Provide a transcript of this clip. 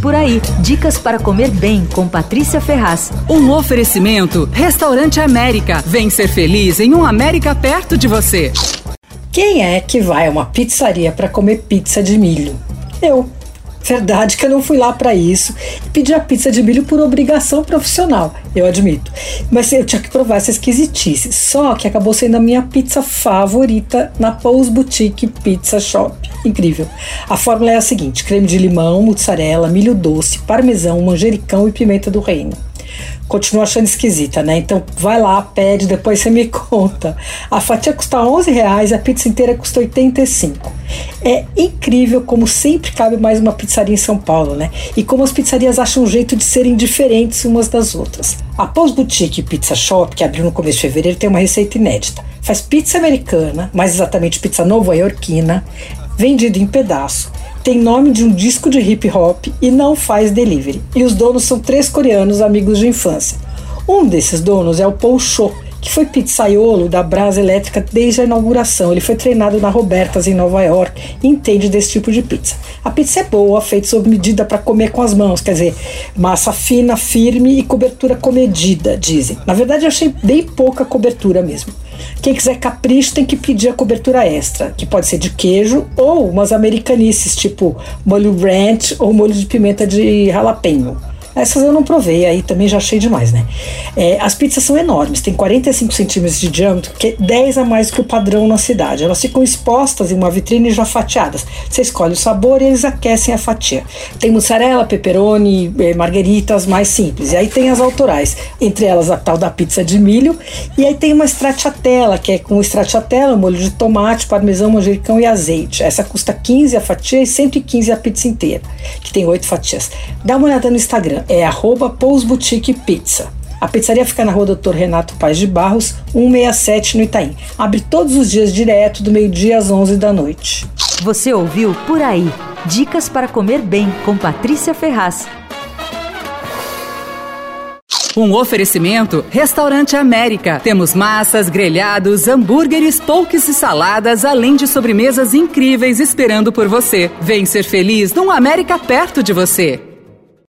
Por aí, dicas para comer bem com Patrícia Ferraz. Um oferecimento: Restaurante América. Vem ser feliz em um América perto de você. Quem é que vai a uma pizzaria para comer pizza de milho? Eu. Verdade que eu não fui lá para isso e pedi a pizza de milho por obrigação profissional, eu admito. Mas eu tinha que provar essa esquisitice. Só que acabou sendo a minha pizza favorita na Pose Boutique Pizza Shop. Incrível. A fórmula é a seguinte: creme de limão, mussarela, milho doce, parmesão, manjericão e pimenta do reino continua achando esquisita, né? Então vai lá, pede, depois você me conta. A fatia custa 11 reais, a pizza inteira custa 85. É incrível como sempre cabe mais uma pizzaria em São Paulo, né? E como as pizzarias acham um jeito de serem diferentes umas das outras. A Pós Boutique Pizza Shop, que abriu no começo de fevereiro, tem uma receita inédita. Faz pizza americana, mais exatamente pizza nova-iorquina, vendido em pedaço tem nome de um disco de hip hop e não faz delivery. E os donos são três coreanos amigos de infância. Um desses donos é o Paul Cho, que foi pizzaiolo da Brasa Elétrica desde a inauguração. Ele foi treinado na Robertas em Nova York e entende desse tipo de pizza. A pizza é boa, feita sob medida para comer com as mãos, quer dizer, massa fina, firme e cobertura comedida, dizem. Na verdade, eu achei bem pouca cobertura mesmo. Quem quiser capricho tem que pedir a cobertura extra, que pode ser de queijo ou umas americanices, tipo molho ranch ou molho de pimenta de jalapeno. Essas eu não provei, aí também já achei demais, né? É, as pizzas são enormes, tem 45 centímetros de diâmetro, que é 10 a mais que o padrão na cidade. Elas ficam expostas em uma vitrine já fatiadas. Você escolhe o sabor e eles aquecem a fatia. Tem mussarela, pepperoni, é, margueritas mais simples. E aí tem as autorais, entre elas a tal da pizza de milho. E aí tem uma stracciatella, que é com stracciatella, molho de tomate, parmesão, manjericão e azeite. Essa custa 15 a fatia e 115 a pizza inteira, que tem 8 fatias. Dá uma olhada no Instagram é arroba Boutique Pizza. A pizzaria fica na rua Doutor Renato Paz de Barros, 167 no Itaim. Abre todos os dias direto do meio-dia às 11 da noite. Você ouviu Por Aí. Dicas para comer bem com Patrícia Ferraz. Um oferecimento Restaurante América. Temos massas, grelhados, hambúrgueres, polques e saladas, além de sobremesas incríveis esperando por você. Vem ser feliz num América perto de você.